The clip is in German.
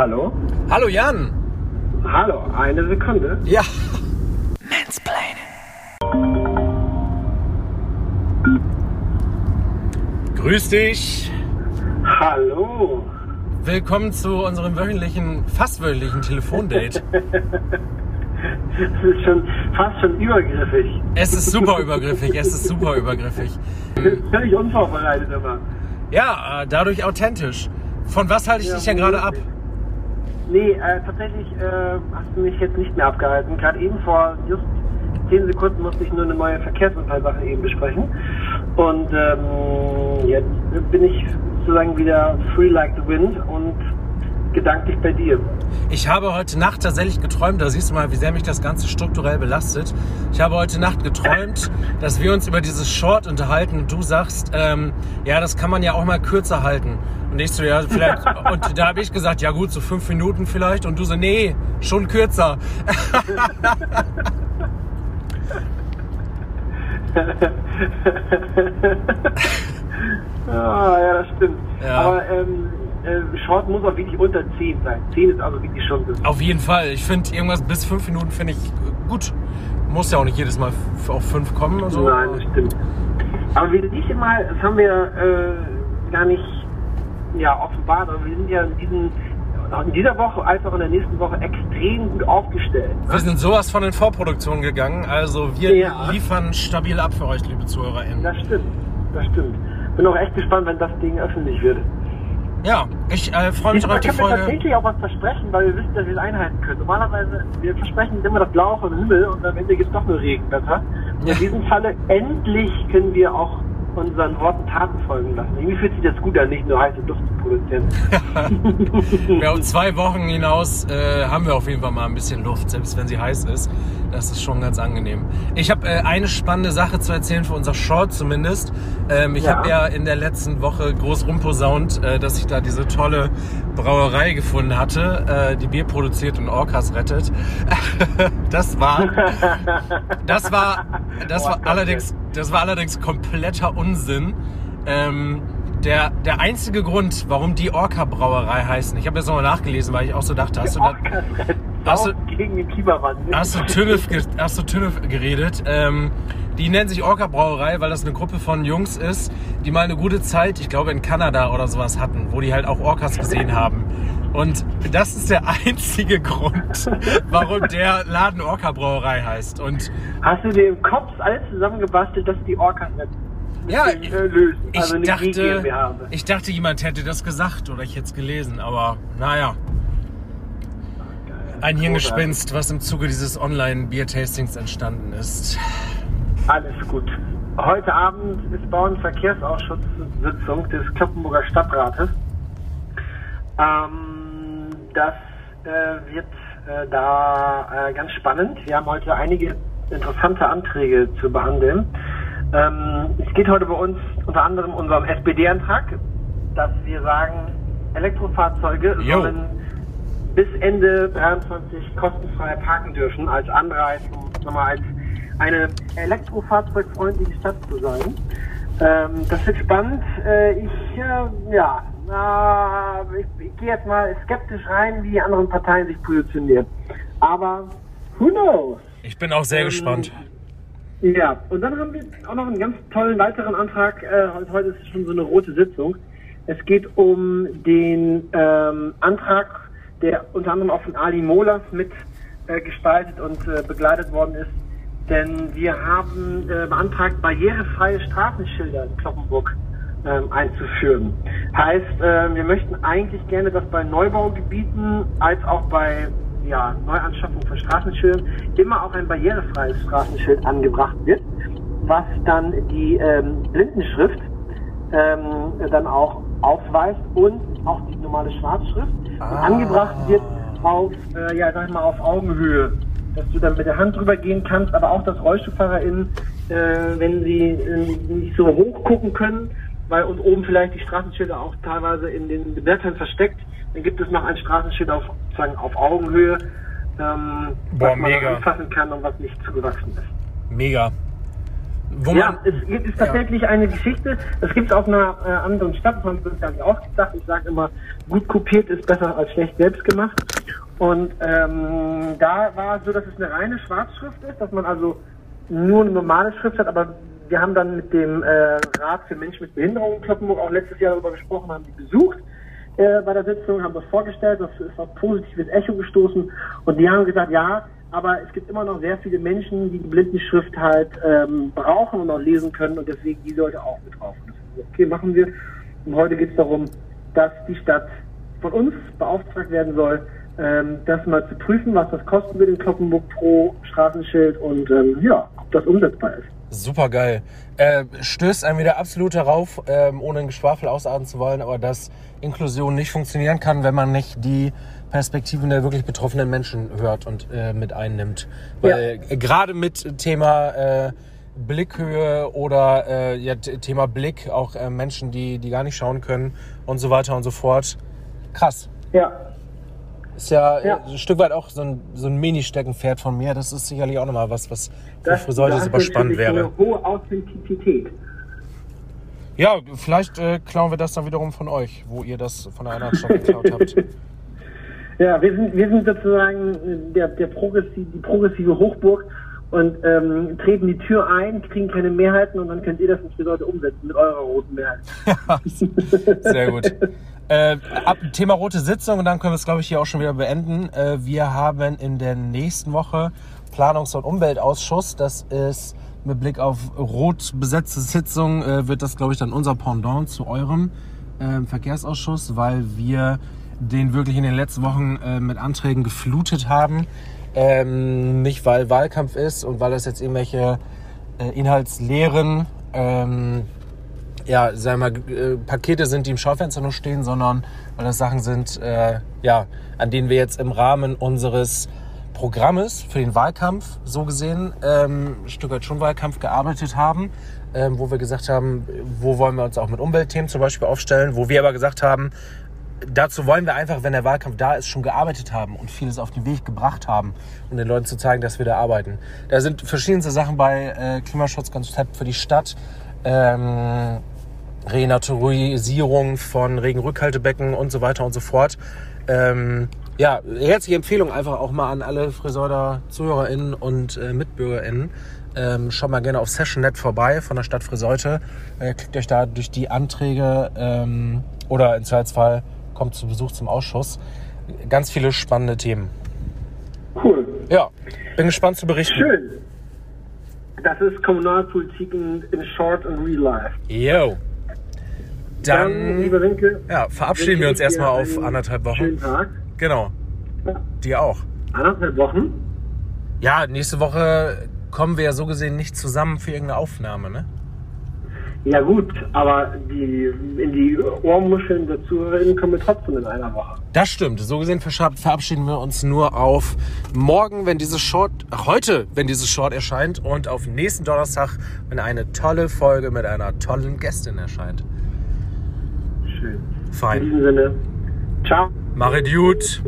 Hallo? Hallo Jan. Hallo, eine Sekunde. Ja. Grüß dich. Hallo. Willkommen zu unserem wöchentlichen, fast wöchentlichen Telefondate. Das ist schon fast schon übergriffig. Es ist super übergriffig, es ist super übergriffig. Völlig unvorbereitet immer. Ja, äh, dadurch authentisch. Von was halte ich Ja, dich denn gerade ab? Nee, äh, tatsächlich äh, hast du mich jetzt nicht mehr abgehalten. Gerade eben vor just 10 Sekunden musste ich nur eine neue Verkehrsunfallsache eben besprechen. Und ähm, jetzt bin ich sozusagen wieder free like the wind und gedanklich bei dir. Ich habe heute Nacht tatsächlich geträumt, da siehst du mal, wie sehr mich das Ganze strukturell belastet. Ich habe heute Nacht geträumt, dass wir uns über dieses Short unterhalten und du sagst, ähm, ja, das kann man ja auch mal kürzer halten. Und ich so, ja, vielleicht, und da habe ich gesagt, ja gut, so fünf Minuten vielleicht. Und du so, nee, schon kürzer. Ah, ja, das stimmt. Ja. Aber ähm, äh, Short muss auch wirklich unter 10 sein. 10 ist also wirklich schon das. Auf jeden Fall. Ich finde irgendwas bis fünf Minuten finde ich äh, gut. Muss ja auch nicht jedes Mal auf fünf kommen. und so. Nein, das stimmt. Aber wir sind nicht immer, das haben wir äh, gar nicht ja, offenbart, aber wir sind ja in, diesen, in dieser Woche als auch in der nächsten Woche extrem gut aufgestellt. Wir sind sowas von in Vorproduktion gegangen. Also wir Ja. liefern stabil ab für euch, liebe ZuhörerInnen. Das stimmt, das stimmt. Bin auch echt gespannt, wenn das Ding öffentlich wird. Ja, ich äh, freue mich Diesmal auf die können wir Folge. tatsächlich auch was versprechen, weil wir wissen, dass wir es einhalten können. Normalerweise, wir versprechen immer das Blaue vom Himmel und am Ende gibt es doch nur Regenwetter. Ja. in diesem Falle, endlich können wir auch unseren Worten Taten folgen lassen. Irgendwie fühlt sich das gut an, nicht nur heiße Luft zu produzieren. Ja, auf zwei Wochen hinaus äh, haben wir auf jeden Fall mal ein bisschen Luft, selbst wenn sie heiß ist. Das ist schon ganz angenehm. Ich habe äh, eine spannende Sache zu erzählen für unser Short zumindest. Ähm, ich Ja. habe ja in der letzten Woche groß rumposaunt, äh, dass ich da diese tolle Brauerei gefunden hatte, äh, die Bier produziert und Orcas rettet. das war, das war, das war Orcas allerdings, das war allerdings kompletter Unsinn. Ähm, der, der einzige Grund, warum die Orca-Brauerei heißen, ich habe jetzt nochmal nachgelesen, weil ich auch so dachte, hast du, da. Hast du- hast du Tünnef, hast du Tünnef geredet? Ähm, die nennen sich Orca-Brauerei, weil das eine Gruppe von Jungs ist, die mal eine gute Zeit, ich glaube in Kanada oder sowas hatten, wo die halt auch Orcas gesehen haben. Und das ist der einzige Grund, warum der Laden Orca-Brauerei heißt. Und Hast du dir im Kopf alles zusammengebastelt, dass die Orcas retten? Ja, äh, lösen. ich also dachte, ich dachte, jemand hätte das gesagt oder ich hätte es gelesen, aber naja. Ein Hirngespinst, was im Zuge dieses Online-Bier-Tastings entstanden ist. Alles gut. Heute Abend ist Bau- und Verkehrsausschusssitzung des Kloppenburger Stadtrates. Ähm, das äh, wird äh, da äh, ganz spannend. Wir haben heute einige interessante Anträge zu behandeln. Ähm, es geht heute bei uns unter anderem um unseren SPD-Antrag, dass wir sagen, Elektrofahrzeuge Jo. sollen bis Ende 23 kostenfrei parken dürfen als Anreiz, um nochmal als eine elektrofahrzeugfreundliche Stadt zu sein. Ähm, das wird spannend. Äh, ich, äh, ja, äh, ich, ich gehe jetzt mal skeptisch rein, wie die anderen Parteien sich positionieren. Aber who knows? Ich bin auch sehr Ähm, gespannt. Ja, und dann haben wir auch noch einen ganz tollen weiteren Antrag. Äh, heute- ist schon so eine rote Sitzung. Es geht um den ähm, Antrag, der unter anderem auch von Ali Molas mit äh, gestaltet und äh, begleitet worden ist. Denn wir haben äh, beantragt, barrierefreie Straßenschilder in Kloppenburg ähm, einzuführen. Heißt, äh, wir möchten eigentlich gerne, dass bei Neubaugebieten als auch bei ja, Neuanschaffung von Straßenschildern immer auch ein barrierefreies Straßenschild angebracht wird, was dann die ähm, Blindenschrift ähm, dann auch aufweist und auch die normale Schwarzschrift Ah. angebracht wird auf, äh, ja, sag ich mal, auf Augenhöhe, dass du dann mit der Hand drüber gehen kannst, aber auch, dass RollstuhlfahrerInnen, äh, wenn sie äh, nicht so hoch gucken können, weil und oben vielleicht die Straßenschilder auch teilweise in den Blättern versteckt, dann gibt es noch ein Straßenschild auf, sozusagen auf Augenhöhe, ähm, Boah, was man mega. anfassen kann und was nicht zugewachsen ist. Mega. Wo ja, man, es ist tatsächlich eine Geschichte. Das gibt es auf einer äh, anderen Stadt, das haben wir uns gar nicht ausgedacht. Ich sage immer, gut kopiert ist besser als schlecht selbst gemacht. Und ähm, da war es so, dass es eine reine Schwarzschrift ist, dass man also nur eine normale Schrift hat, aber wir haben dann mit dem äh, Rat für Menschen mit Behinderung in Kloppenburg auch letztes Jahr darüber gesprochen, haben die besucht äh, bei der Sitzung, haben das vorgestellt, das ist auf positives Echo gestoßen und die haben gesagt, ja, aber es gibt immer noch sehr viele Menschen, die die Blindenschrift halt ähm, brauchen und auch lesen können und deswegen die sollte auch mit drauf. Okay, machen wir. Und heute geht es darum, dass die Stadt von uns beauftragt werden soll, ähm, das mal zu prüfen, was das kosten wird in Kloppenburg pro Straßenschild und ähm, ja, ob das umsetzbar ist. Super geil. Äh, stößt einem wieder absolut darauf, ähm, ohne ein Geschwafel ausatmen zu wollen, aber dass Inklusion nicht funktionieren kann, wenn man nicht die Perspektiven der wirklich betroffenen Menschen hört und äh, mit einnimmt. Weil äh, gerade mit Thema äh, Blickhöhe oder äh, ja, Thema Blick, auch äh, Menschen, die, die gar nicht schauen können und so weiter und so fort. Krass. Ja, Ist ja, Ja. äh, ein Stück weit auch so ein, so ein Mini-Steckenpferd von mir. Das ist sicherlich auch nochmal was, was für das Friseure super spannend natürlich wäre. Eine hohe Authentizität. Ja, vielleicht äh, klauen wir das dann wiederum von euch, wo ihr das von einer anderen Stadt geklaut habt. Ja, wir sind, wir sind sozusagen äh, der, der progressive, die progressive Hochburg und ähm, treten die Tür ein, kriegen keine Mehrheiten und dann könnt ihr das für Leute umsetzen mit eurer roten Mehrheit. Sehr gut. Äh, ab, Thema rote Sitzung und dann können wir es, glaube ich, hier auch schon wieder beenden. Äh, wir haben in der nächsten Woche Planungs- und Umweltausschuss. Das ist mit Blick auf rot besetzte Sitzung, äh, wird das, glaube ich, dann unser Pendant zu eurem ähm, Verkehrsausschuss, weil wir den wirklich in den letzten Wochen äh, mit Anträgen geflutet haben. Ähm, nicht weil Wahlkampf ist und weil das jetzt irgendwelche äh, inhaltsleeren ähm, ja, sagen wir mal, äh, Pakete sind, die im Schaufenster nur stehen, sondern weil das Sachen sind, äh, ja, an denen wir jetzt im Rahmen unseres Programmes für den Wahlkampf, so gesehen, ähm, ein Stück weit schon Wahlkampf gearbeitet haben, ähm, wo wir gesagt haben, wo wollen wir uns auch mit Umweltthemen zum Beispiel aufstellen, wo wir aber gesagt haben, dazu wollen wir einfach, wenn der Wahlkampf da ist, schon gearbeitet haben und vieles auf den Weg gebracht haben, um den Leuten zu zeigen, dass wir da arbeiten. Da sind verschiedenste Sachen bei äh, Klimaschutzkonzept für die Stadt, ähm, Renaturisierung von Regenrückhaltebecken und so weiter und so fort. Ähm, ja, herzliche Empfehlung einfach auch mal an alle Friseuder ZuhörerInnen und äh, MitbürgerInnen. Ähm, schaut mal gerne auf Session.net vorbei von der Stadt Friseute. Äh, klickt euch da durch die Anträge ähm, oder im Zweifelsfall kommt zu Besuch zum Ausschuss. Ganz viele spannende Themen. Cool. Ja, bin gespannt zu berichten. Schön. Das ist Kommunalpolitik in, in Short and Real Life. Yo. Dann, lieber Winke, ja, verabschieden wir uns erstmal auf anderthalb Wochen. Schönen Tag. Genau. Dir auch. Anderthalb Wochen? Ja, nächste Woche kommen wir ja so gesehen nicht zusammen für irgendeine Aufnahme, ne? Ja gut, aber die, in die Ohrmuscheln der ZuhörerInnen kommen wir trotzdem in einer Woche. Das stimmt. So gesehen verabschieden wir uns nur auf morgen, wenn dieses Short, heute, wenn dieses Short erscheint und auf nächsten Donnerstag, wenn eine tolle Folge mit einer tollen Gästin erscheint. Schön. In Fein. diesem Sinne, ciao. Mach it gut.